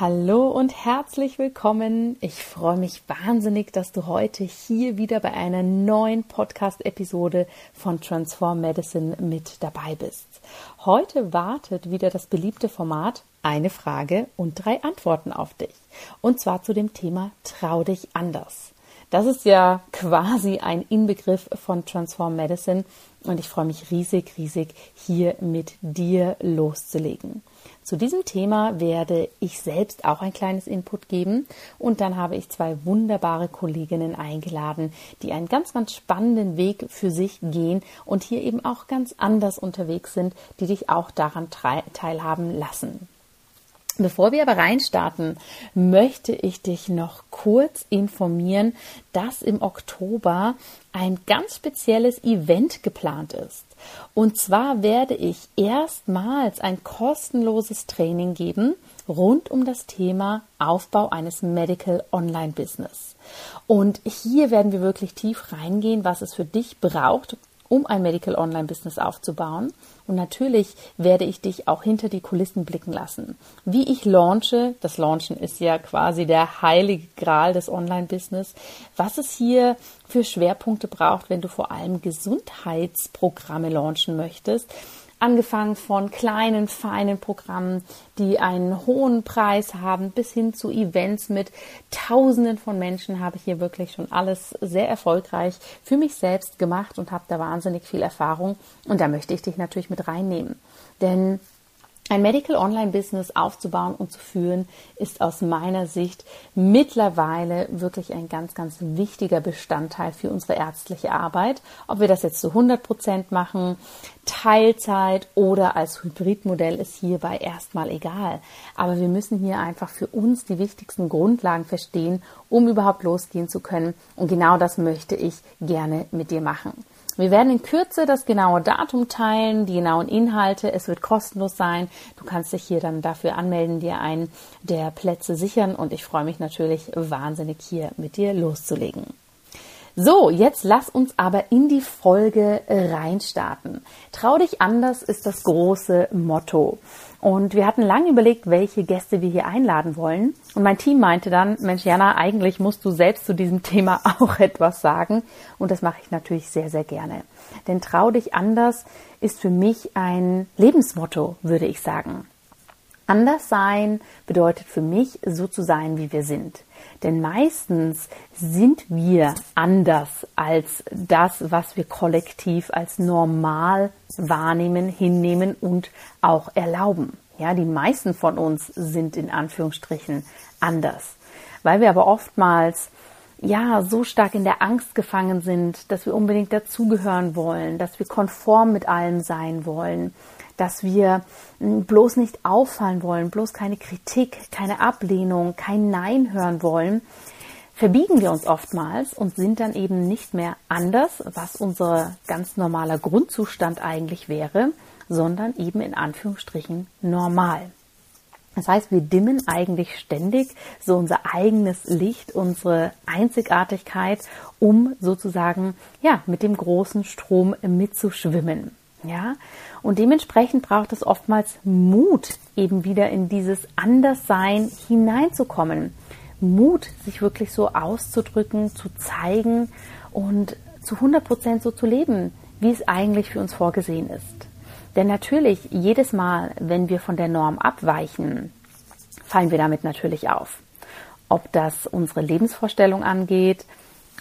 Hallo und herzlich willkommen. Ich freue mich wahnsinnig, dass du heute hier wieder bei einer neuen Podcast-Episode von Transform Medicine mit dabei bist. Heute wartet wieder das beliebte Format eine Frage und drei Antworten auf dich. Und zwar zu dem Thema Trau dich anders. Das ist ja quasi ein Inbegriff von Transform Medicine und ich freue mich riesig, riesig, hier mit dir loszulegen. Zu diesem Thema werde ich selbst auch ein kleines Input geben und dann habe ich zwei wunderbare Kolleginnen eingeladen, die einen ganz, ganz spannenden Weg für sich gehen und hier eben auch ganz anders unterwegs sind, die dich auch daran teilhaben lassen. Bevor wir aber reinstarten, möchte ich dich noch kurz informieren, dass im Oktober ein ganz spezielles Event geplant ist. Und zwar werde ich erstmals ein kostenloses Training geben rund um das Thema Aufbau eines Medical Online Business. Und hier werden wir wirklich tief reingehen, was es für dich braucht, um ein Medical Online Business aufzubauen. Und natürlich werde ich dich auch hinter die Kulissen blicken lassen. Wie ich launche, das Launchen ist ja quasi der heilige Gral des Online Business, was es hier für Schwerpunkte braucht, wenn du vor allem Gesundheitsprogramme launchen möchtest angefangen von kleinen, feinen Programmen, die einen hohen Preis haben, bis hin zu Events mit Tausenden von Menschen, habe ich hier wirklich schon alles sehr erfolgreich für mich selbst gemacht und habe da wahnsinnig viel Erfahrung. Und da möchte ich dich natürlich mit reinnehmen. Denn ein Medical Online Business aufzubauen und zu führen, ist aus meiner Sicht mittlerweile wirklich ein ganz, ganz wichtiger Bestandteil für unsere ärztliche Arbeit. Ob wir das jetzt zu 100 Prozent machen, Teilzeit oder als Hybridmodell ist hierbei erstmal egal. Aber wir müssen hier einfach für uns die wichtigsten Grundlagen verstehen, um überhaupt losgehen zu können. Und genau das möchte ich gerne mit dir machen. Wir werden in Kürze das genaue Datum teilen, die genauen Inhalte. Es wird kostenlos sein. Du kannst dich hier dann dafür anmelden, dir einen der Plätze sichern und ich freue mich natürlich wahnsinnig hier mit dir loszulegen. So, jetzt lass uns aber in die Folge reinstarten. Trau dich anders ist das große Motto. Und wir hatten lange überlegt, welche Gäste wir hier einladen wollen. Und mein Team meinte dann, Mensch, Jana, eigentlich musst du selbst zu diesem Thema auch etwas sagen. Und das mache ich natürlich sehr, sehr gerne. Denn trau dich anders ist für mich ein Lebensmotto, würde ich sagen. Anders sein bedeutet für mich, so zu sein, wie wir sind. Denn meistens sind wir anders als das, was wir kollektiv als normal wahrnehmen, hinnehmen und auch erlauben. Ja, die meisten von uns sind in Anführungsstrichen anders, weil wir aber oftmals ja, so stark in der Angst gefangen sind, dass wir unbedingt dazugehören wollen, dass wir konform mit allem sein wollen, dass wir hm, bloß nicht auffallen wollen, bloß keine Kritik, keine Ablehnung, kein Nein hören wollen, verbiegen wir uns oftmals und sind dann eben nicht mehr anders, was unser ganz normaler Grundzustand eigentlich wäre, sondern eben in Anführungsstrichen normal. Das heißt, wir dimmen eigentlich ständig so unser eigenes Licht, unsere Einzigartigkeit, um sozusagen, ja, mit dem großen Strom mitzuschwimmen. Ja, und dementsprechend braucht es oftmals Mut, eben wieder in dieses Anderssein hineinzukommen. Mut, sich wirklich so auszudrücken, zu zeigen und zu 100 Prozent so zu leben, wie es eigentlich für uns vorgesehen ist. Denn natürlich, jedes Mal, wenn wir von der Norm abweichen, fallen wir damit natürlich auf. Ob das unsere Lebensvorstellung angeht,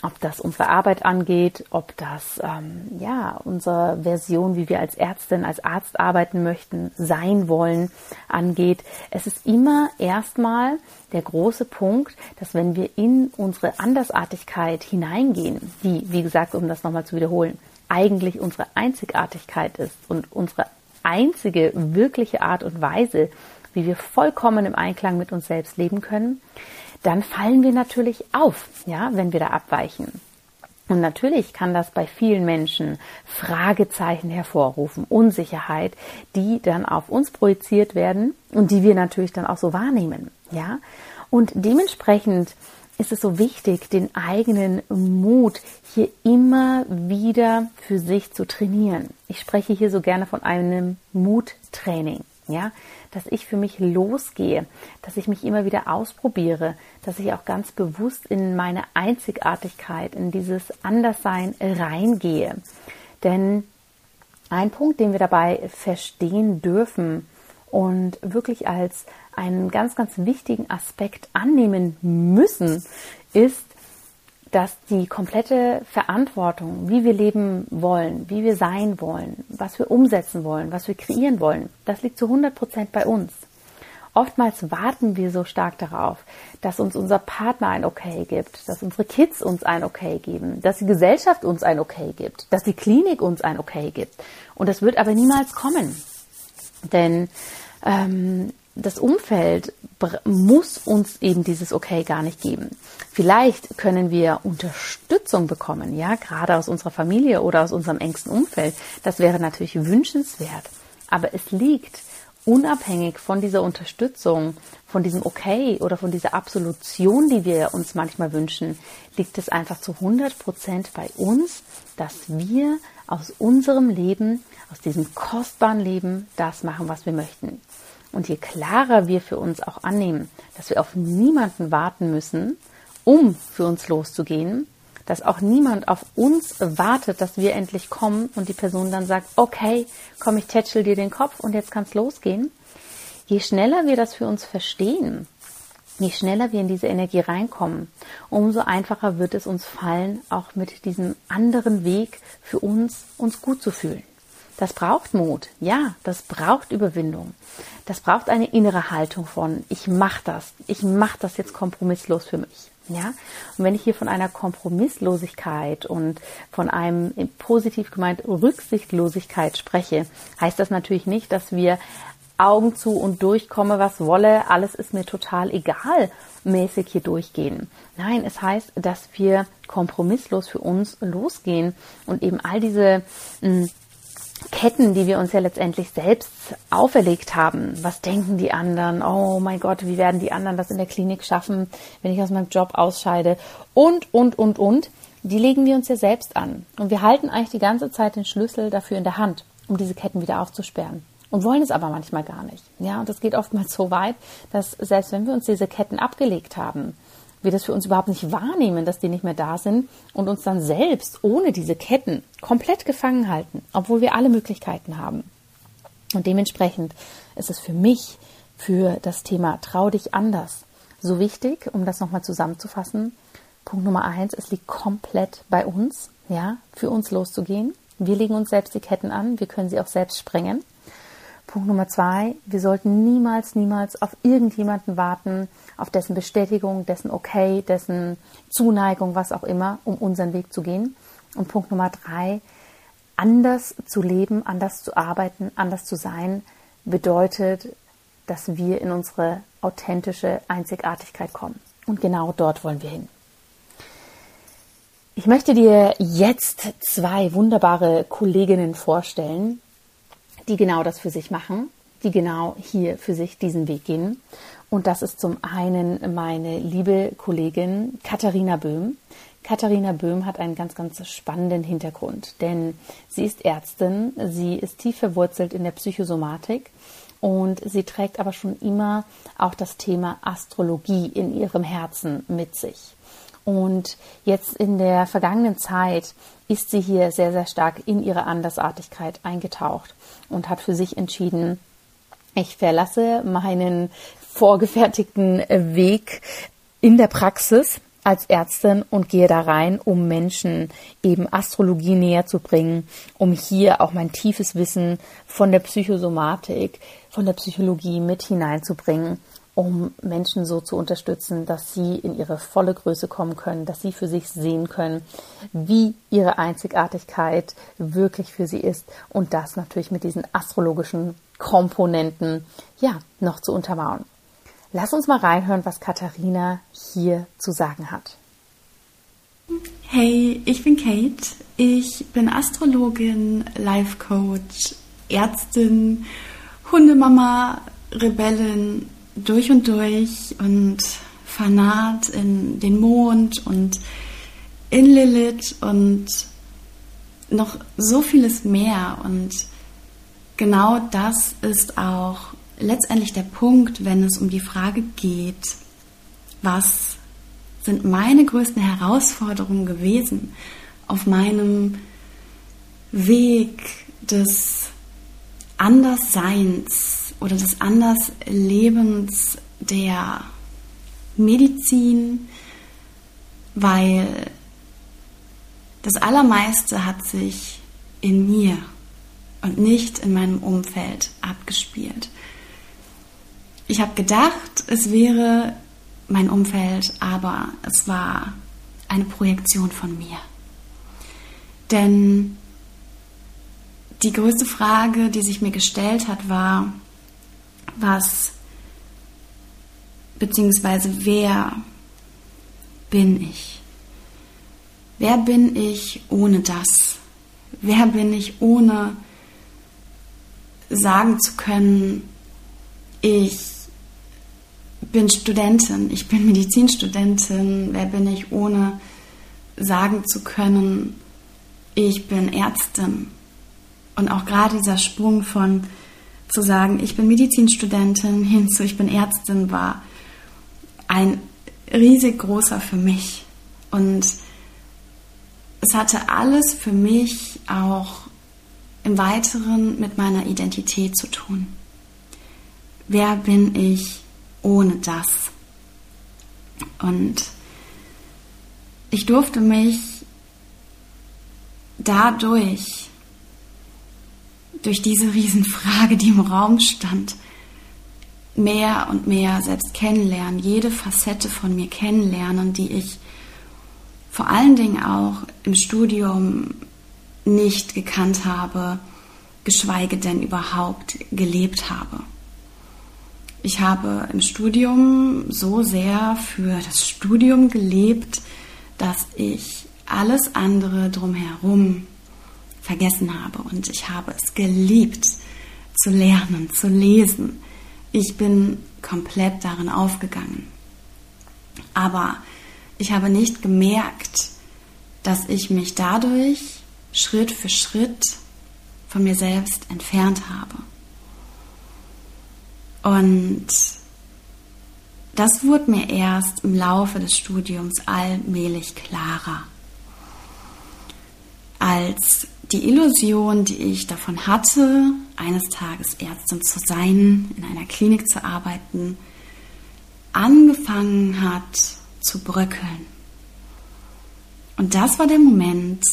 ob das unsere Arbeit angeht, ob das ähm, ja unsere Version, wie wir als Ärztin, als Arzt arbeiten möchten, sein wollen, angeht. Es ist immer erstmal der große Punkt, dass wenn wir in unsere Andersartigkeit hineingehen, die, wie gesagt, um das nochmal zu wiederholen, eigentlich unsere Einzigartigkeit ist und unsere einzige wirkliche Art und Weise, wie wir vollkommen im Einklang mit uns selbst leben können, dann fallen wir natürlich auf, ja, wenn wir da abweichen. Und natürlich kann das bei vielen Menschen Fragezeichen hervorrufen, Unsicherheit, die dann auf uns projiziert werden und die wir natürlich dann auch so wahrnehmen, ja. Und dementsprechend ist es so wichtig, den eigenen Mut hier immer wieder für sich zu trainieren. Ich spreche hier so gerne von einem Muttraining ja, dass ich für mich losgehe, dass ich mich immer wieder ausprobiere, dass ich auch ganz bewusst in meine Einzigartigkeit, in dieses Anderssein reingehe. Denn ein Punkt, den wir dabei verstehen dürfen und wirklich als einen ganz, ganz wichtigen Aspekt annehmen müssen, ist, dass die komplette Verantwortung, wie wir leben wollen, wie wir sein wollen, was wir umsetzen wollen, was wir kreieren wollen, das liegt zu 100 Prozent bei uns. Oftmals warten wir so stark darauf, dass uns unser Partner ein Okay gibt, dass unsere Kids uns ein Okay geben, dass die Gesellschaft uns ein Okay gibt, dass die Klinik uns ein Okay gibt. Und das wird aber niemals kommen. Denn ähm, das Umfeld muss uns eben dieses Okay gar nicht geben. Vielleicht können wir Unterstützung bekommen, ja, gerade aus unserer Familie oder aus unserem engsten Umfeld. Das wäre natürlich wünschenswert. Aber es liegt unabhängig von dieser Unterstützung, von diesem Okay oder von dieser Absolution, die wir uns manchmal wünschen, liegt es einfach zu 100 Prozent bei uns, dass wir aus unserem Leben, aus diesem kostbaren Leben, das machen, was wir möchten. Und je klarer wir für uns auch annehmen, dass wir auf niemanden warten müssen, um für uns loszugehen, dass auch niemand auf uns wartet, dass wir endlich kommen und die Person dann sagt, okay, komm, ich tätschel dir den Kopf und jetzt kann's losgehen. Je schneller wir das für uns verstehen, je schneller wir in diese Energie reinkommen, umso einfacher wird es uns fallen, auch mit diesem anderen Weg für uns, uns gut zu fühlen. Das braucht Mut, ja, das braucht Überwindung. Das braucht eine innere Haltung von, ich mache das, ich mache das jetzt kompromisslos für mich. Ja, und wenn ich hier von einer Kompromisslosigkeit und von einem positiv gemeint Rücksichtslosigkeit spreche, heißt das natürlich nicht, dass wir Augen zu und durchkomme, was wolle, alles ist mir total egal, mäßig hier durchgehen. Nein, es heißt, dass wir kompromisslos für uns losgehen und eben all diese mh, hm, Ketten, die wir uns ja letztendlich selbst auferlegt haben. Was denken die anderen? Oh mein Gott, wie werden die anderen das in der Klinik schaffen, wenn ich aus meinem Job ausscheide? Und, und, und, und. Die legen wir uns ja selbst an. Und wir halten eigentlich die ganze Zeit den Schlüssel dafür in der Hand, um diese Ketten wieder aufzusperren. Und wollen es aber manchmal gar nicht. Ja, und das geht oftmals so weit, dass selbst wenn wir uns diese Ketten abgelegt haben, wir das für uns überhaupt nicht wahrnehmen, dass die nicht mehr da sind und uns dann selbst ohne diese Ketten komplett gefangen halten, obwohl wir alle Möglichkeiten haben. Und dementsprechend ist es für mich, für das Thema Trau dich anders, so wichtig, um das nochmal zusammenzufassen. Punkt Nummer eins, es liegt komplett bei uns, ja, für uns loszugehen. Wir legen uns selbst die Ketten an, wir können sie auch selbst sprengen. Punkt Nummer zwei, wir sollten niemals, niemals auf irgendjemanden warten, auf dessen Bestätigung, dessen Okay, dessen Zuneigung, was auch immer, um unseren Weg zu gehen. Und Punkt Nummer drei, anders zu leben, anders zu arbeiten, anders zu sein, bedeutet, dass wir in unsere authentische Einzigartigkeit kommen. Und genau dort wollen wir hin. Ich möchte dir jetzt zwei wunderbare Kolleginnen vorstellen, die genau das für sich machen, die genau hier für sich diesen Weg gehen. Und das ist zum einen meine liebe Kollegin Katharina Böhm. Katharina Böhm hat einen ganz, ganz spannenden Hintergrund, denn sie ist Ärztin, sie ist tief verwurzelt in der Psychosomatik und sie trägt aber schon immer auch das Thema Astrologie in ihrem Herzen mit sich. Und jetzt in der vergangenen Zeit ist sie hier sehr, sehr stark in ihre Andersartigkeit eingetaucht und hat für sich entschieden, ich verlasse meinen vorgefertigten Weg in der Praxis als Ärztin und gehe da rein, um Menschen eben Astrologie näher zu bringen, um hier auch mein tiefes Wissen von der Psychosomatik, von der Psychologie mit hineinzubringen, um Menschen so zu unterstützen, dass sie in ihre volle Größe kommen können, dass sie für sich sehen können, wie ihre Einzigartigkeit wirklich für sie ist und das natürlich mit diesen astrologischen Komponenten ja noch zu untermauern. Lass uns mal reinhören, was Katharina hier zu sagen hat. Hey, ich bin Kate. Ich bin Astrologin, Life Coach, Ärztin, Hundemama, Rebellin durch und durch und Fanat in den Mond und in Lilith und noch so vieles mehr. Und genau das ist auch letztendlich der Punkt, wenn es um die Frage geht, was sind meine größten Herausforderungen gewesen auf meinem Weg des Andersseins oder des Anderslebens der Medizin, weil das Allermeiste hat sich in mir und nicht in meinem Umfeld abgespielt. Ich habe gedacht, es wäre mein Umfeld, aber es war eine Projektion von mir. Denn die größte Frage, die sich mir gestellt hat, war, was beziehungsweise wer bin ich? Wer bin ich ohne das? Wer bin ich ohne sagen zu können, ich bin Studentin, ich bin Medizinstudentin. Wer bin ich, ohne sagen zu können, ich bin Ärztin? Und auch gerade dieser Sprung von zu sagen, ich bin Medizinstudentin hin zu ich bin Ärztin war ein riesig großer für mich. Und es hatte alles für mich auch im Weiteren mit meiner Identität zu tun. Wer bin ich? ohne das. Und ich durfte mich dadurch, durch diese Riesenfrage, die im Raum stand, mehr und mehr selbst kennenlernen, jede Facette von mir kennenlernen, die ich vor allen Dingen auch im Studium nicht gekannt habe, geschweige denn überhaupt gelebt habe. Ich habe im Studium so sehr für das Studium gelebt, dass ich alles andere drumherum vergessen habe. Und ich habe es geliebt zu lernen, zu lesen. Ich bin komplett darin aufgegangen. Aber ich habe nicht gemerkt, dass ich mich dadurch Schritt für Schritt von mir selbst entfernt habe. Und das wurde mir erst im Laufe des Studiums allmählich klarer. Als die Illusion, die ich davon hatte, eines Tages Ärztin zu sein, in einer Klinik zu arbeiten, angefangen hat zu bröckeln. Und das war der Moment,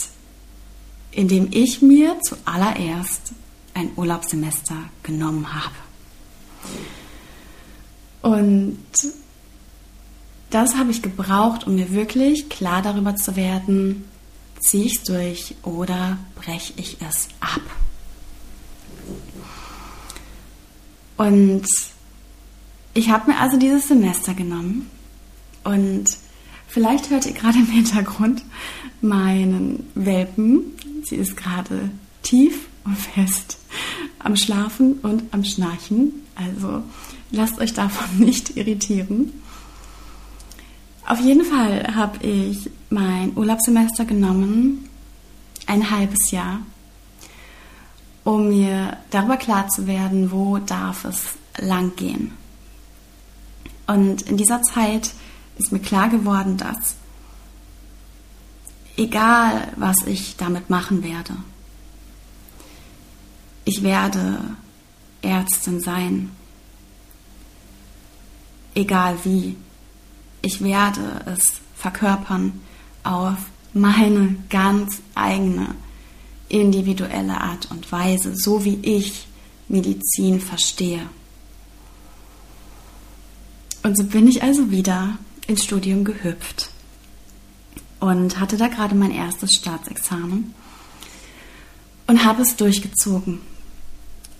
in dem ich mir zuallererst ein Urlaubssemester genommen habe. Und das habe ich gebraucht, um mir wirklich klar darüber zu werden, ziehe ich es durch oder breche ich es ab. Und ich habe mir also dieses Semester genommen und vielleicht hört ihr gerade im Hintergrund meinen Welpen. Sie ist gerade tief und fest am Schlafen und am Schnarchen. Also lasst euch davon nicht irritieren. Auf jeden Fall habe ich mein Urlaubssemester genommen, ein halbes Jahr, um mir darüber klar zu werden, wo darf es lang gehen. Und in dieser Zeit ist mir klar geworden, dass egal was ich damit machen werde, ich werde Ärztin sein egal wie. Ich werde es verkörpern auf meine ganz eigene individuelle Art und Weise, so wie ich Medizin verstehe. Und so bin ich also wieder ins Studium gehüpft und hatte da gerade mein erstes Staatsexamen und habe es durchgezogen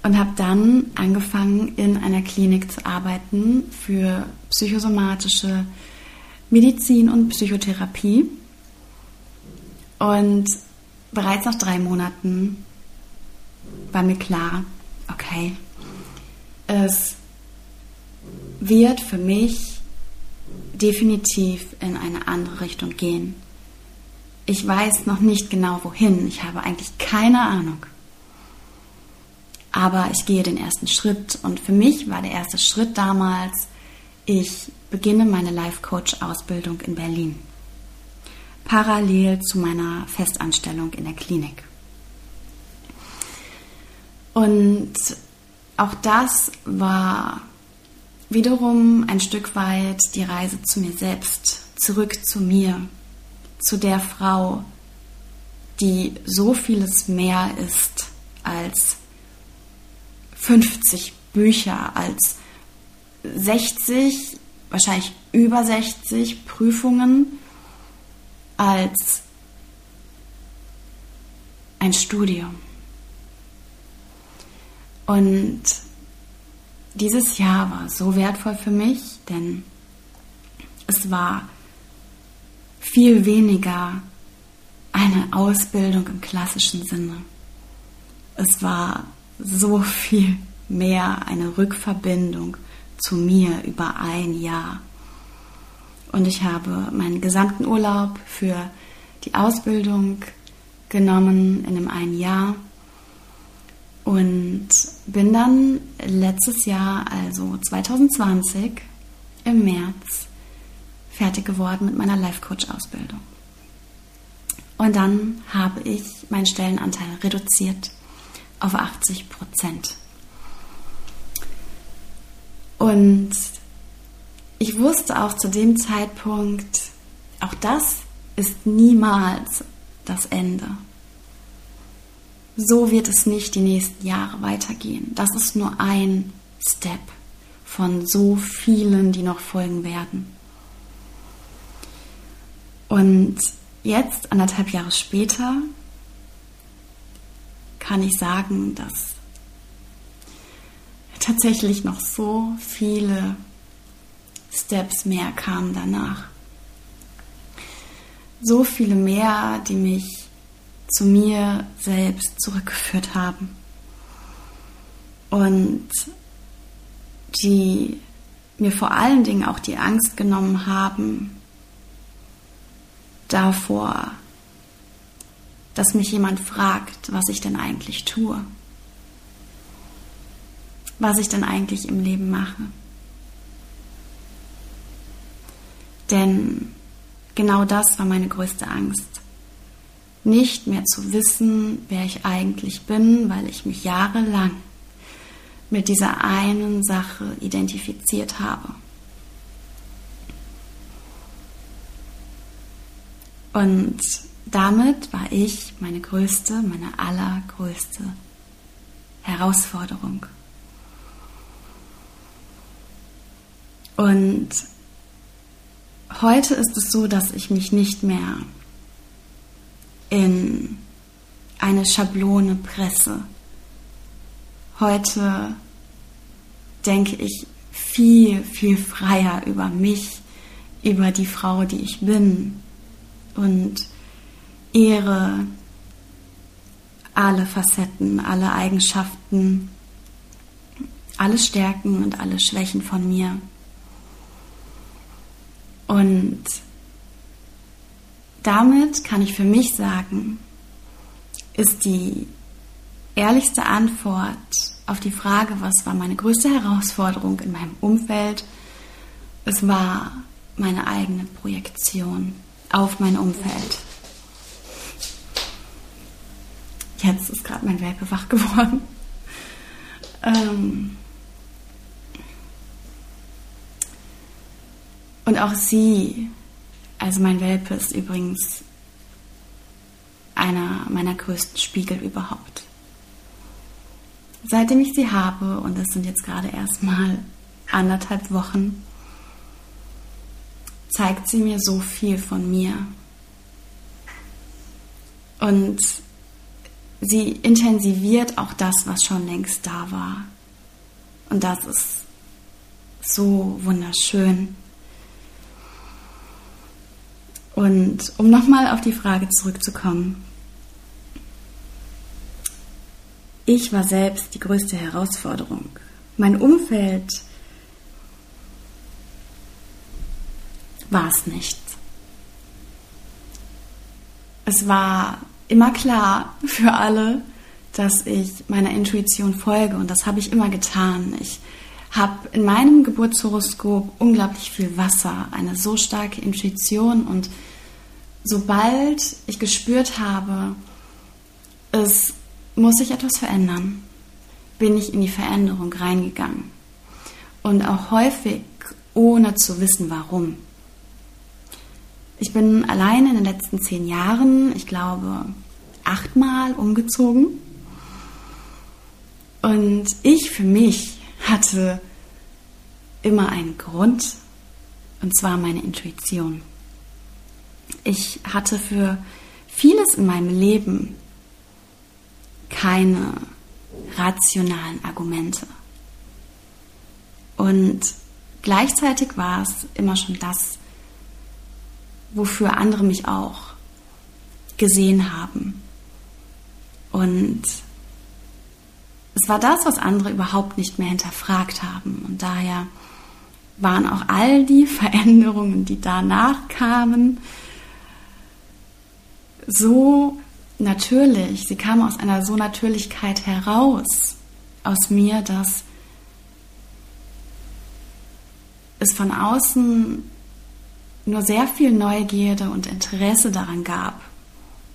und habe dann angefangen in einer Klinik zu arbeiten für psychosomatische Medizin und Psychotherapie und bereits nach drei Monaten war mir klar, okay, es wird für mich definitiv in eine andere Richtung gehen. Ich weiß noch nicht genau wohin, ich habe eigentlich keine Ahnung. Aber ich gehe den ersten Schritt und für mich war der erste Schritt damals, ich beginne meine Life Coach Ausbildung in Berlin parallel zu meiner Festanstellung in der Klinik. Und auch das war wiederum ein Stück weit die Reise zu mir selbst, zurück zu mir, zu der Frau, die so vieles mehr ist als 50 Bücher, als 60, wahrscheinlich über 60 Prüfungen als ein Studium. Und dieses Jahr war so wertvoll für mich, denn es war viel weniger eine Ausbildung im klassischen Sinne. Es war so viel mehr eine Rückverbindung zu mir über ein Jahr. Und ich habe meinen gesamten Urlaub für die Ausbildung genommen in einem einen Jahr und bin dann letztes Jahr, also 2020, im März fertig geworden mit meiner Life Coach Ausbildung. Und dann habe ich meinen Stellenanteil reduziert auf 80 Prozent. Und ich wusste auch zu dem Zeitpunkt, auch das ist niemals das Ende. So wird es nicht die nächsten Jahre weitergehen. Das ist nur ein Step von so vielen, die noch folgen werden. Und jetzt, anderthalb Jahre später, kann ich sagen, dass tatsächlich noch so viele Steps mehr kamen danach. So viele mehr, die mich zu mir selbst zurückgeführt haben. Und die mir vor allen Dingen auch die Angst genommen haben davor, dass mich jemand fragt, was ich denn eigentlich tue, was ich denn eigentlich im Leben mache. Denn genau das war meine größte Angst. Nicht mehr zu wissen, wer ich eigentlich bin, weil ich mich jahrelang mit dieser einen Sache identifiziert habe. Und damit war ich meine größte, meine allergrößte Herausforderung. Und heute ist es so, dass ich mich nicht mehr in eine Schablone presse. Heute denke ich viel, viel freier über mich, über die Frau, die ich bin und ehre alle Facetten, alle Eigenschaften, alle Stärken und alle Schwächen von mir. Und damit kann ich für mich sagen, ist die ehrlichste Antwort auf die Frage, was war meine größte Herausforderung in meinem Umfeld, es war meine eigene Projektion auf mein Umfeld. Jetzt ist gerade mein Welpe wach geworden. Ähm, Und auch sie Also mein Welpe ist übrigens einer meiner größten Spiegel überhaupt. Seitdem ich sie habe, und das sind jetzt gerade erst mal anderthalb Wochen, zeigt sie mir so viel von mir. Und sie intensiviert auch das, was schon längst da war. Und das ist so wunderschön. Und um nochmal auf die Frage zurückzukommen. Ich war selbst die größte Herausforderung. Mein Umfeld war es nicht. Es war immer klar für alle, dass ich meiner Intuition folge und das habe ich immer getan. Ich habe in meinem Geburtshoroskop unglaublich viel Wasser, eine so starke Intuition und sobald ich gespürt habe, es muss sich etwas verändern, bin ich in die Veränderung reingegangen. Und auch häufig ohne zu wissen, warum. Ich bin allein in den letzten zehn Jahren, ich glaube, achtmal umgezogen. Und ich für mich hatte immer einen Grund, und zwar meine Intuition. Ich hatte für vieles in meinem Leben keine rationalen Argumente. Und gleichzeitig war es immer schon das, wofür andere mich auch gesehen haben. Und es war das, was andere überhaupt nicht mehr hinterfragt haben. Und daher waren auch all die Veränderungen, die danach kamen, so natürlich. Sie kamen aus einer so Natürlichkeit heraus aus mir, dass es von außen nur sehr viel Neugierde und Interesse daran gab,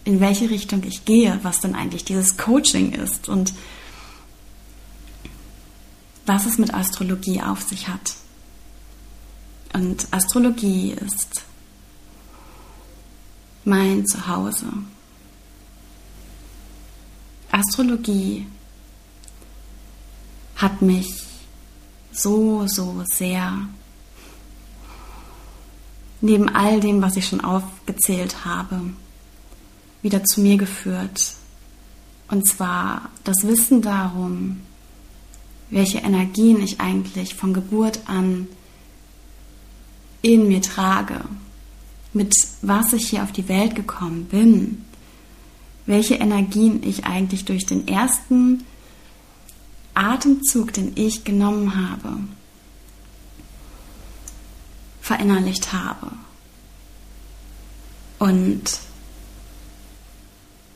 in welche Richtung ich gehe, was denn eigentlich dieses Coaching ist und was es mit Astrologie auf sich hat. Und Astrologie ist mein Zuhause. Astrologie hat mich so, so sehr neben all dem, was ich schon aufgezählt habe, wieder zu mir geführt. Und zwar das Wissen darum, welche Energien ich eigentlich von Geburt an in mir trage, mit was ich hier auf die Welt gekommen bin, welche Energien ich eigentlich durch den ersten Atemzug, den ich genommen habe, verinnerlicht habe. Und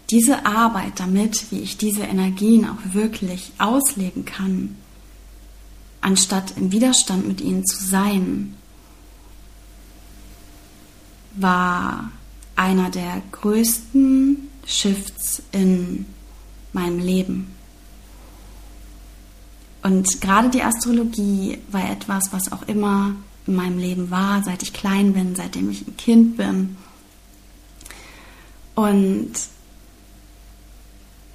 diese Arbeit damit, wie ich diese Energien auch wirklich ausleben kann, anstatt im Widerstand mit ihnen zu sein, war einer der größten Shifts in meinem Leben. Und gerade die Astrologie war etwas, was auch immer in meinem Leben war, seit ich klein bin, seitdem ich ein Kind bin. Und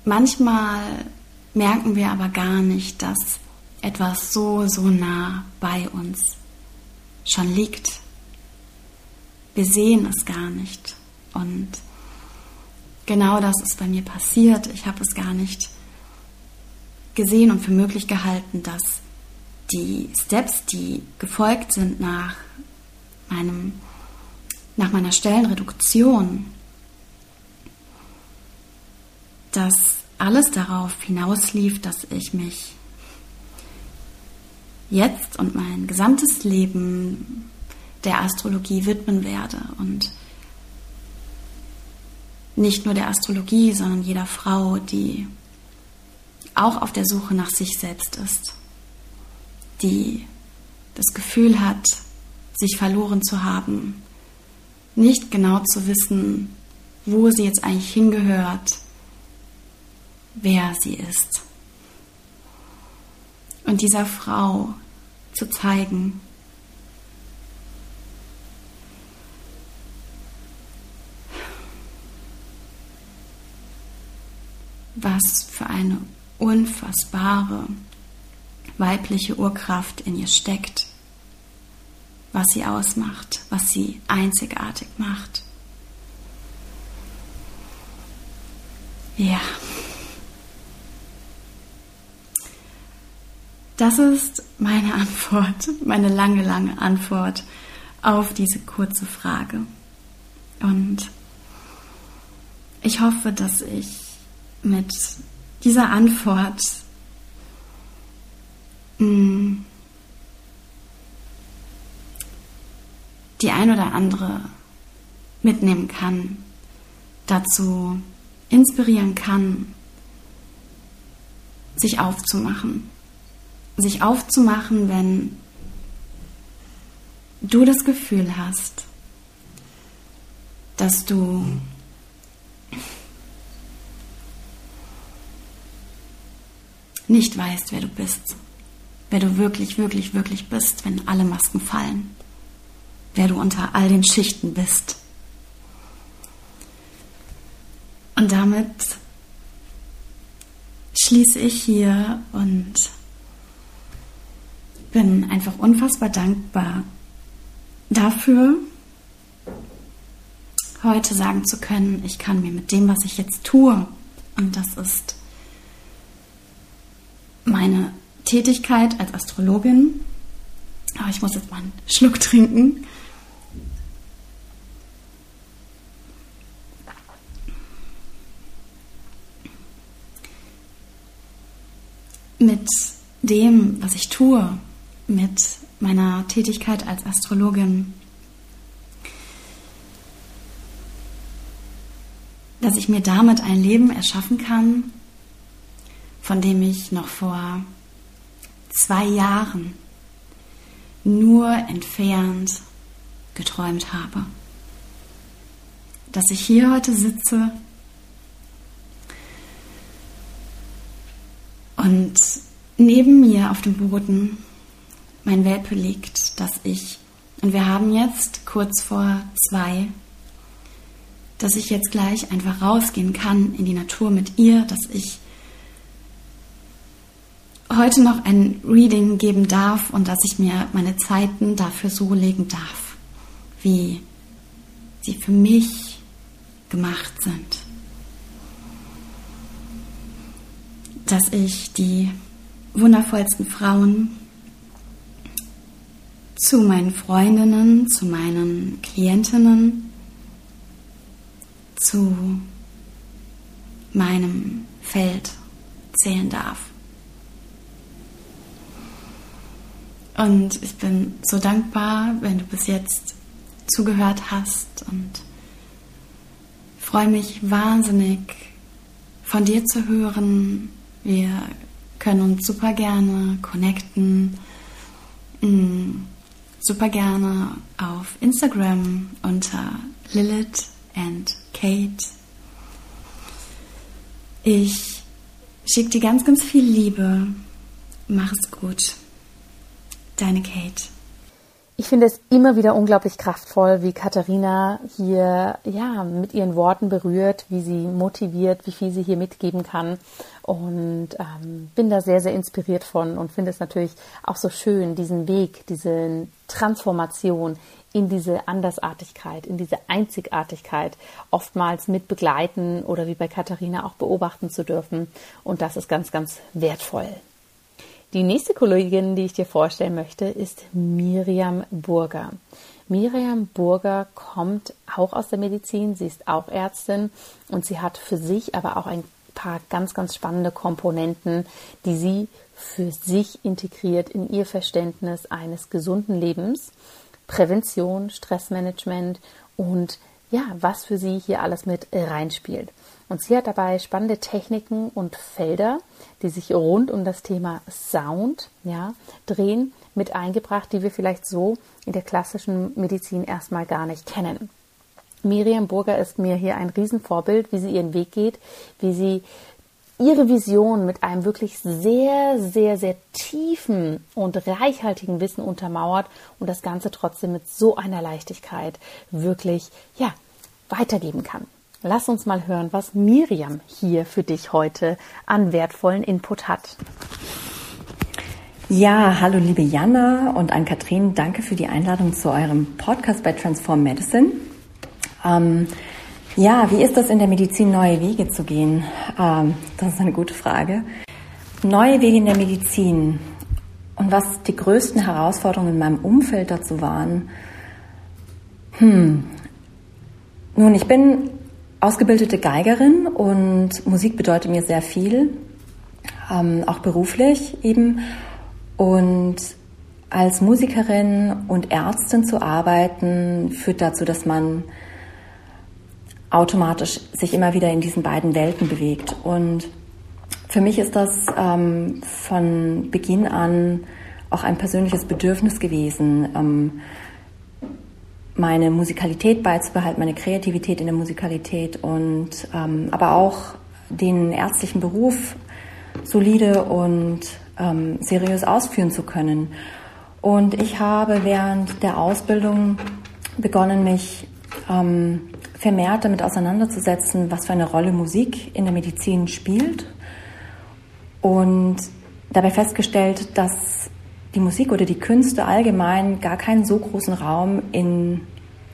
manchmal merken wir aber gar nicht, dass etwas so, so nah bei uns schon liegt. Wir sehen es gar nicht. Und genau das ist bei mir passiert. Ich habe es gar nicht gesehen und für möglich gehalten, dass die Steps, die gefolgt sind nach meinem, nach meiner Stellenreduktion, dass alles darauf hinauslief, dass ich mich jetzt und mein gesamtes Leben der Astrologie widmen werde und nicht nur der Astrologie, sondern jeder Frau, die auch auf der Suche nach sich selbst ist, die das Gefühl hat, sich verloren zu haben, nicht genau zu wissen, wo sie jetzt eigentlich hingehört, wer sie ist. Und dieser Frau zu zeigen, was für eine unfassbare weibliche Urkraft in ihr steckt, was sie ausmacht, was sie einzigartig macht. Ja. Das ist meine Antwort, meine lange, lange Antwort auf diese kurze Frage. Und ich hoffe, dass ich mit dieser Antwort hm, die ein oder andere mitnehmen kann, dazu inspirieren kann, sich aufzumachen. Sich aufzumachen, wenn du das Gefühl hast, dass du nicht weißt, wer du bist, wer du wirklich, wirklich, wirklich bist, wenn alle Masken fallen, wer du unter all den Schichten bist. Und damit schließe ich hier und bin einfach unfassbar dankbar dafür, heute sagen zu können, ich kann mir mit dem, was ich jetzt tue, und das ist meine Tätigkeit als Astrologin, aber ich muss jetzt mal einen Schluck trinken. Mit dem, was ich tue, mit meiner Tätigkeit als Astrologin, dass ich mir damit ein Leben erschaffen kann, von dem ich noch vor zwei Jahren nur entfernt geträumt habe. Dass ich hier heute sitze und neben mir auf dem Boden mein Welpe liegt, dass ich, und wir haben jetzt kurz vor zwei, dass ich jetzt gleich einfach rausgehen kann in die Natur mit ihr, dass ich heute noch ein Reading geben darf und dass ich mir meine Zeiten dafür so legen darf, wie sie für mich gemacht sind. Dass ich die wundervollsten Frauen zu meinen Freundinnen, zu meinen Klientinnen, zu meinem Feld zählen darf. Und ich bin so dankbar, wenn du bis jetzt zugehört hast und freue mich wahnsinnig von dir zu hören. Wir können uns super gerne connecten. Mm, super gerne auf Instagram unter Lilith and Kate. Ich schicke dir ganz, ganz viel Liebe. Mach es gut. Deine Kate. Ich finde es immer wieder unglaublich kraftvoll, wie Katharina hier ja mit ihren Worten berührt, wie sie motiviert, wie viel sie hier mitgeben kann und ähm, bin da sehr sehr inspiriert von und finde es natürlich auch so schön, diesen Weg, diese Transformation in diese Andersartigkeit, in diese Einzigartigkeit oftmals mit begleiten oder wie bei Katharina auch beobachten zu dürfen und das ist ganz ganz wertvoll. Die nächste Kollegin, die ich dir vorstellen möchte, ist Miriam Burger. Miriam Burger kommt auch aus der Medizin, sie ist auch Ärztin und sie hat für sich aber auch ein paar ganz, ganz spannende Komponenten, die sie für sich integriert in ihr Verständnis eines gesunden Lebens. Prävention, Stressmanagement und ja, was für sie hier alles mit reinspielt. Und sie hat dabei spannende Techniken und Felder, die sich rund um das Thema Sound ja, drehen, mit eingebracht, die wir vielleicht so in der klassischen Medizin erstmal gar nicht kennen. Miriam Burger ist mir hier ein Riesenvorbild, wie sie ihren Weg geht, wie sie ihre Vision mit einem wirklich sehr, sehr, sehr tiefen und reichhaltigen Wissen untermauert und das Ganze trotzdem mit so einer Leichtigkeit wirklich, ja, weitergeben kann. Lass uns mal hören, was Miriam hier für dich heute an wertvollen Input hat. Ja, hallo liebe Jana und an Kathrin, danke für die Einladung zu eurem Podcast bei Transform Medicine. Ähm, ja, wie ist das in der Medizin, neue Wege zu gehen? Ähm, das ist eine gute Frage. Neue Wege in der Medizin und was die größten Herausforderungen in meinem Umfeld dazu waren. Hm. Nun, ich bin ausgebildete Geigerin und Musik bedeutet mir sehr viel, ähm, auch beruflich eben. Und als Musikerin und Ärztin zu arbeiten, führt dazu, dass man automatisch sich immer wieder in diesen beiden Welten bewegt. Und für mich ist das ähm, von Beginn an auch ein persönliches Bedürfnis gewesen, ähm, meine Musikalität beizubehalten, meine Kreativität in der Musikalität und ähm, aber auch den ärztlichen Beruf solide und ähm, seriös ausführen zu können. Und ich habe während der Ausbildung begonnen, mich ähm, vermehrt damit auseinanderzusetzen, was für eine Rolle Musik in der Medizin spielt. Und dabei festgestellt, dass die Musik oder die Künste allgemein gar keinen so großen Raum in,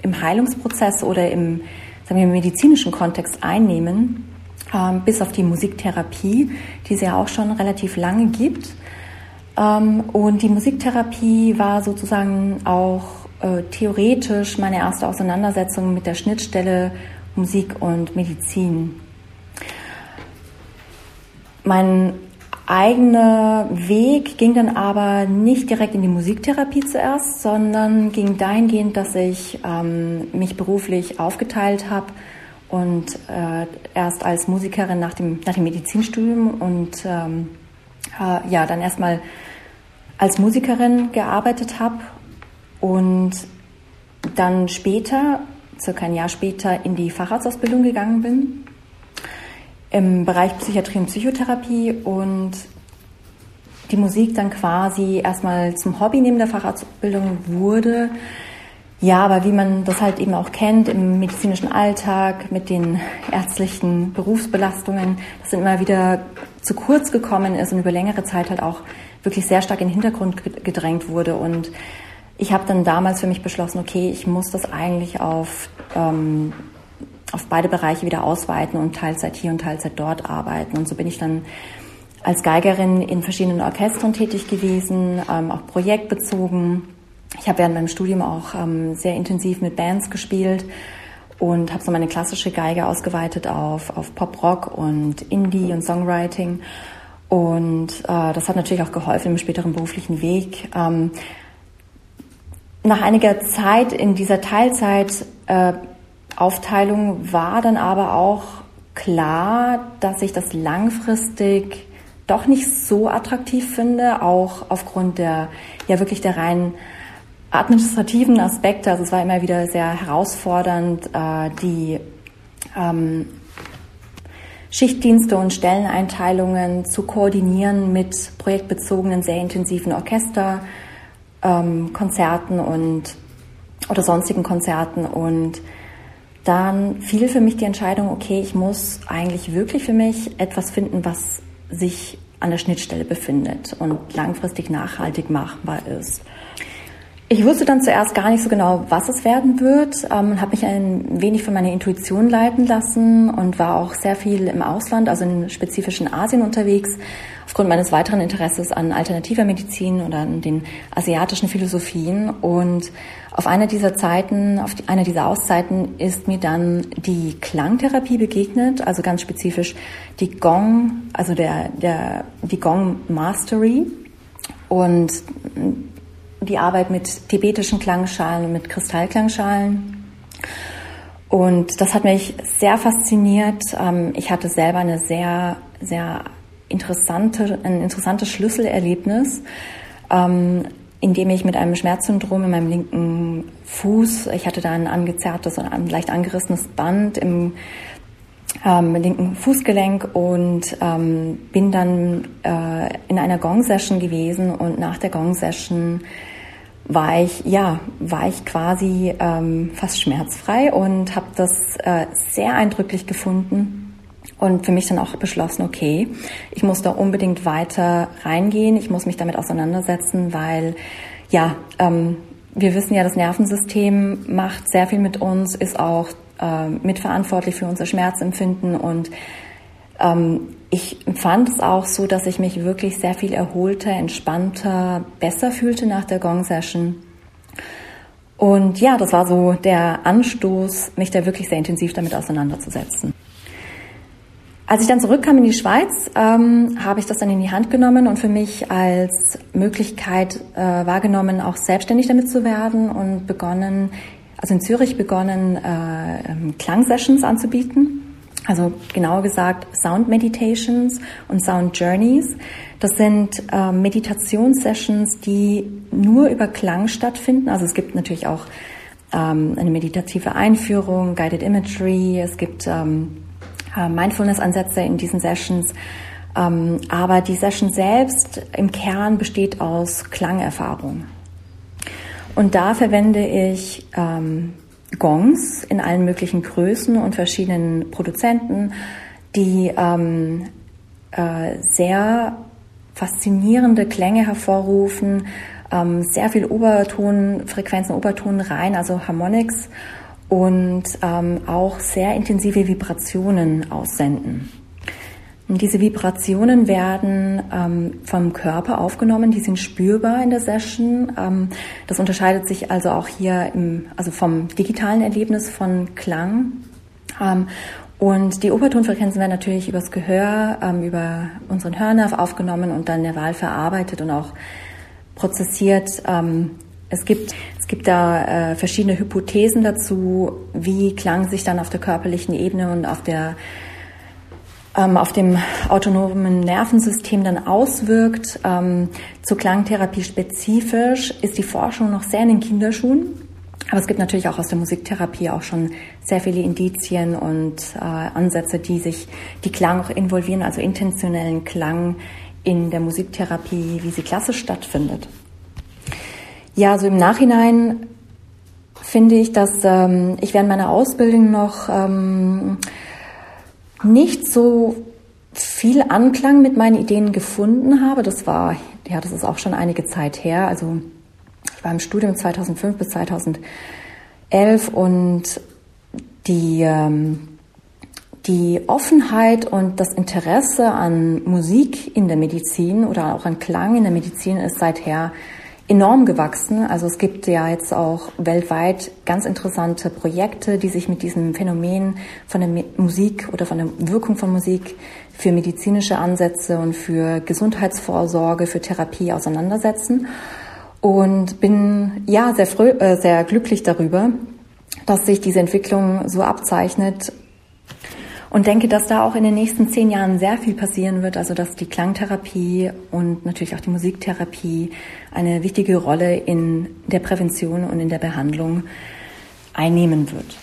im Heilungsprozess oder im, sagen wir, medizinischen Kontext einnehmen, ähm, bis auf die Musiktherapie, die es ja auch schon relativ lange gibt. Ähm, und die Musiktherapie war sozusagen auch äh, theoretisch meine erste Auseinandersetzung mit der Schnittstelle Musik und Medizin. Mein eigener Weg ging dann aber nicht direkt in die Musiktherapie zuerst, sondern ging dahingehend, dass ich ähm, mich beruflich aufgeteilt habe und äh, erst als Musikerin nach dem, nach dem Medizinstudium und ähm, äh, ja, dann erstmal als Musikerin gearbeitet habe und dann später, circa ein Jahr später, in die Facharztausbildung gegangen bin im Bereich Psychiatrie und Psychotherapie und die Musik dann quasi erstmal zum Hobby neben der Facharztbildung wurde, ja, aber wie man das halt eben auch kennt im medizinischen Alltag mit den ärztlichen Berufsbelastungen, das sind immer wieder zu kurz gekommen ist und über längere Zeit halt auch wirklich sehr stark in den Hintergrund gedrängt wurde. Und ich habe dann damals für mich beschlossen, okay, ich muss das eigentlich auf, ähm, auf beide Bereiche wieder ausweiten und Teilzeit hier und Teilzeit dort arbeiten. Und so bin ich dann als Geigerin in verschiedenen Orchestern tätig gewesen, ähm, auch projektbezogen ich habe während meinem Studium auch ähm, sehr intensiv mit Bands gespielt und habe so meine klassische Geige ausgeweitet auf, auf Pop-Rock und Indie und Songwriting. Und äh, das hat natürlich auch geholfen im späteren beruflichen Weg. Ähm, nach einiger Zeit in dieser Teilzeitaufteilung äh, war dann aber auch klar, dass ich das langfristig doch nicht so attraktiv finde, auch aufgrund der ja wirklich der reinen administrativen Aspekte, also es war immer wieder sehr herausfordernd, äh, die ähm, Schichtdienste und Stelleneinteilungen zu koordinieren mit projektbezogenen, sehr intensiven Orchesterkonzerten ähm, und oder sonstigen Konzerten. Und dann fiel für mich die Entscheidung, okay, ich muss eigentlich wirklich für mich etwas finden, was sich an der Schnittstelle befindet und langfristig nachhaltig machbar ist. Ich wusste dann zuerst gar nicht so genau, was es werden wird, ähm, habe mich ein wenig von meiner Intuition leiten lassen und war auch sehr viel im Ausland, also in spezifischen Asien unterwegs, aufgrund meines weiteren Interesses an alternativer Medizin oder an den asiatischen Philosophien. Und auf einer dieser Zeiten, auf die, einer dieser Auszeiten ist mir dann die Klangtherapie begegnet, also ganz spezifisch die Gong, also der, der, die Gong Mastery. Und die Arbeit mit tibetischen Klangschalen und mit Kristallklangschalen. Und das hat mich sehr fasziniert. Ähm, ich hatte selber eine sehr, sehr interessante, ein interessantes Schlüsselerlebnis, ähm, in dem ich mit einem Schmerzsyndrom in meinem linken Fuß, ich hatte da ein angezerrtes und ein leicht angerissenes Band im ähm, linken Fußgelenk und ähm, bin dann äh, in einer Gong-Session gewesen und nach der Gong-Session war ich, ja, war ich quasi ähm, fast schmerzfrei und habe das äh, sehr eindrücklich gefunden und für mich dann auch beschlossen, okay, ich muss da unbedingt weiter reingehen, ich muss mich damit auseinandersetzen, weil ja, ähm, wir wissen ja, das Nervensystem macht sehr viel mit uns, ist auch äh, mitverantwortlich für unser Schmerzempfinden und ähm, ich empfand es auch so, dass ich mich wirklich sehr viel erholter, entspannter, besser fühlte nach der Gong-Session. Und ja, das war so der Anstoß, mich da wirklich sehr intensiv damit auseinanderzusetzen. Als ich dann zurückkam in die Schweiz, ähm, habe ich das dann in die Hand genommen und für mich als Möglichkeit äh, wahrgenommen, auch selbstständig damit zu werden und begonnen, also in Zürich begonnen, äh, ähm, Klangsessions anzubieten. Also genauer gesagt Sound Meditations und Sound Journeys. Das sind äh, Meditationssessions, die nur über Klang stattfinden. Also es gibt natürlich auch ähm, eine meditative Einführung, Guided Imagery, es gibt ähm, äh, Mindfulness-Ansätze in diesen Sessions. Ähm, aber die Session selbst im Kern besteht aus Klangerfahrung. Und da verwende ich ähm, Gongs in allen möglichen Größen und verschiedenen Produzenten, die ähm, äh, sehr faszinierende Klänge hervorrufen, ähm, sehr viel Obertonfrequenzen, Oberton rein, also Harmonics und ähm, auch sehr intensive Vibrationen aussenden. Und diese Vibrationen werden ähm, vom Körper aufgenommen, die sind spürbar in der Session. Ähm, das unterscheidet sich also auch hier im, also vom digitalen Erlebnis von Klang. Ähm, und die Obertonfrequenzen werden natürlich übers Gehör, ähm, über unseren Hörnerv aufgenommen und dann der Wahl verarbeitet und auch prozessiert. Ähm, es gibt, gibt da äh, verschiedene Hypothesen dazu, wie Klang sich dann auf der körperlichen Ebene und auf der ähm, auf dem autonomen Nervensystem dann auswirkt. Ähm, zur Klangtherapie spezifisch ist die Forschung noch sehr in den Kinderschuhen. Aber es gibt natürlich auch aus der Musiktherapie auch schon sehr viele Indizien und äh, Ansätze, die sich die Klang auch involvieren, also intentionellen Klang in der Musiktherapie, wie sie klassisch stattfindet. Ja, so im Nachhinein finde ich, dass ähm, ich während meiner Ausbildung noch ähm, nicht so viel Anklang mit meinen Ideen gefunden habe. Das war, ja, das ist auch schon einige Zeit her. Also ich war im Studium 2005 bis 2011 und die, ähm, die Offenheit und das Interesse an Musik in der Medizin oder auch an Klang in der Medizin ist seither enorm gewachsen. Also es gibt ja jetzt auch weltweit ganz interessante Projekte, die sich mit diesem Phänomen von der Musik oder von der Wirkung von Musik für medizinische Ansätze und für Gesundheitsvorsorge, für Therapie auseinandersetzen. Und bin ja sehr, frö äh, sehr glücklich darüber, dass sich diese Entwicklung so abzeichnet und denke, dass da auch in den nächsten zehn Jahren sehr viel passieren wird, also dass die Klangtherapie und natürlich auch die Musiktherapie eine wichtige Rolle in der Prävention und in der Behandlung einnehmen wird.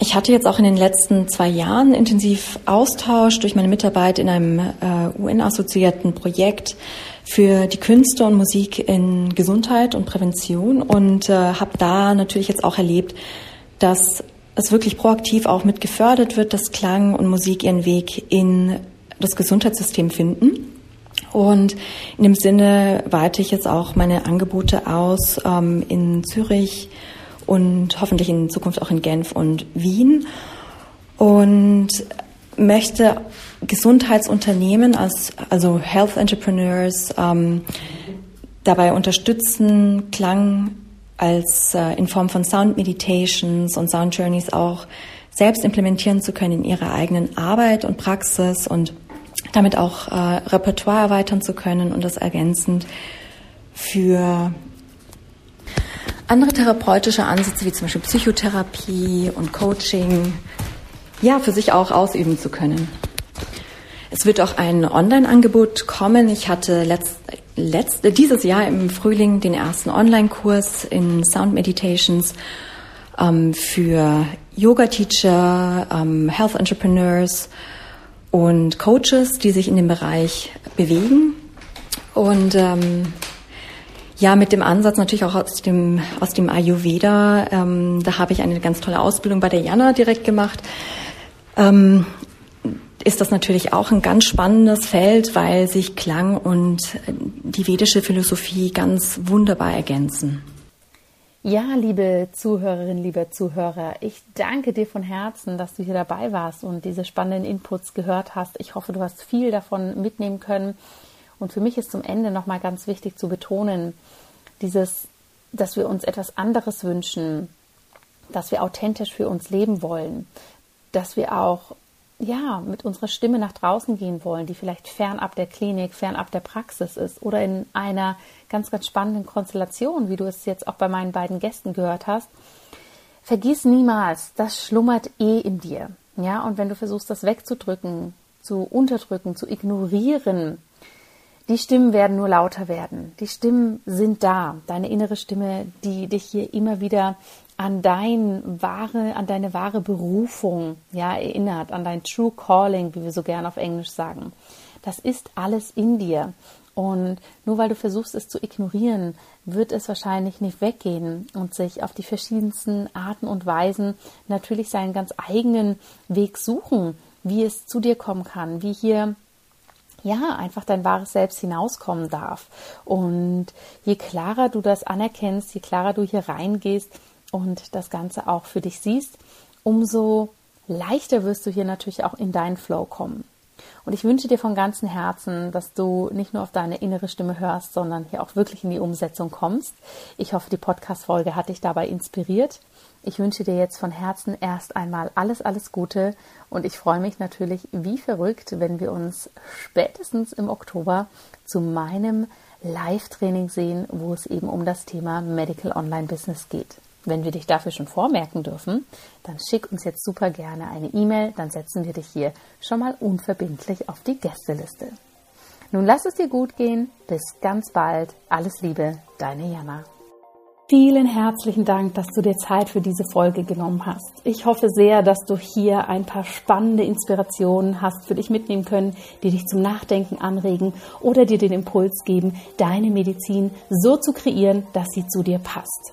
Ich hatte jetzt auch in den letzten zwei Jahren intensiv Austausch durch meine Mitarbeit in einem äh, UN-assoziierten Projekt für die Künste und Musik in Gesundheit und Prävention und äh, habe da natürlich jetzt auch erlebt, dass es wirklich proaktiv auch mit gefördert wird, dass Klang und Musik ihren Weg in das Gesundheitssystem finden. Und in dem Sinne weite ich jetzt auch meine Angebote aus ähm, in Zürich und hoffentlich in Zukunft auch in Genf und Wien. Und möchte Gesundheitsunternehmen, als, also Health Entrepreneurs, ähm, dabei unterstützen, Klang als äh, in Form von Sound Meditations und Sound Journeys auch selbst implementieren zu können in ihrer eigenen Arbeit und Praxis und damit auch äh, Repertoire erweitern zu können und das ergänzend für andere therapeutische Ansätze wie zum Beispiel Psychotherapie und Coaching ja für sich auch ausüben zu können. Es wird auch ein Online-Angebot kommen. Ich hatte letzt, letzt, dieses Jahr im Frühling den ersten Online-Kurs in Sound Meditations ähm, für Yoga-Teacher, ähm, Health Entrepreneurs und Coaches, die sich in dem Bereich bewegen. Und ähm, Ja, mit dem Ansatz natürlich auch aus dem, aus dem Ayurveda. Ähm, da habe ich eine ganz tolle Ausbildung bei der Jana direkt gemacht. Ähm, ist das natürlich auch ein ganz spannendes Feld, weil sich Klang und die vedische Philosophie ganz wunderbar ergänzen. Ja, liebe Zuhörerinnen, lieber Zuhörer, ich danke dir von Herzen, dass du hier dabei warst und diese spannenden Inputs gehört hast. Ich hoffe, du hast viel davon mitnehmen können. Und für mich ist zum Ende nochmal ganz wichtig zu betonen, dieses, dass wir uns etwas anderes wünschen, dass wir authentisch für uns leben wollen, dass wir auch ja, mit unserer Stimme nach draußen gehen wollen, die vielleicht fernab der Klinik, fernab der Praxis ist oder in einer ganz, ganz spannenden Konstellation, wie du es jetzt auch bei meinen beiden Gästen gehört hast, vergiss niemals, das schlummert eh in dir. Ja, und wenn du versuchst, das wegzudrücken, zu unterdrücken, zu ignorieren, die Stimmen werden nur lauter werden. Die Stimmen sind da. Deine innere Stimme, die dich hier immer wieder an dein wahre, an deine wahre Berufung, ja, erinnert, an dein True Calling, wie wir so gern auf Englisch sagen. Das ist alles in dir. Und nur weil du versuchst, es zu ignorieren, wird es wahrscheinlich nicht weggehen und sich auf die verschiedensten Arten und Weisen natürlich seinen ganz eigenen Weg suchen, wie es zu dir kommen kann, wie hier ja, einfach dein wahres Selbst hinauskommen darf. Und je klarer du das anerkennst, je klarer du hier reingehst, und das Ganze auch für dich siehst, umso leichter wirst du hier natürlich auch in deinen Flow kommen. Und ich wünsche dir von ganzem Herzen, dass du nicht nur auf deine innere Stimme hörst, sondern hier auch wirklich in die Umsetzung kommst. Ich hoffe, die Podcast-Folge hat dich dabei inspiriert. Ich wünsche dir jetzt von Herzen erst einmal alles, alles Gute und ich freue mich natürlich wie verrückt, wenn wir uns spätestens im Oktober zu meinem Live-Training sehen, wo es eben um das Thema Medical Online Business geht. Wenn wir dich dafür schon vormerken dürfen, dann schick uns jetzt super gerne eine E-Mail, dann setzen wir dich hier schon mal unverbindlich auf die Gästeliste. Nun lass es dir gut gehen, bis ganz bald, alles Liebe, deine Jana. Vielen herzlichen Dank, dass du dir Zeit für diese Folge genommen hast. Ich hoffe sehr, dass du hier ein paar spannende Inspirationen hast für dich mitnehmen können, die dich zum Nachdenken anregen oder dir den Impuls geben, deine Medizin so zu kreieren, dass sie zu dir passt.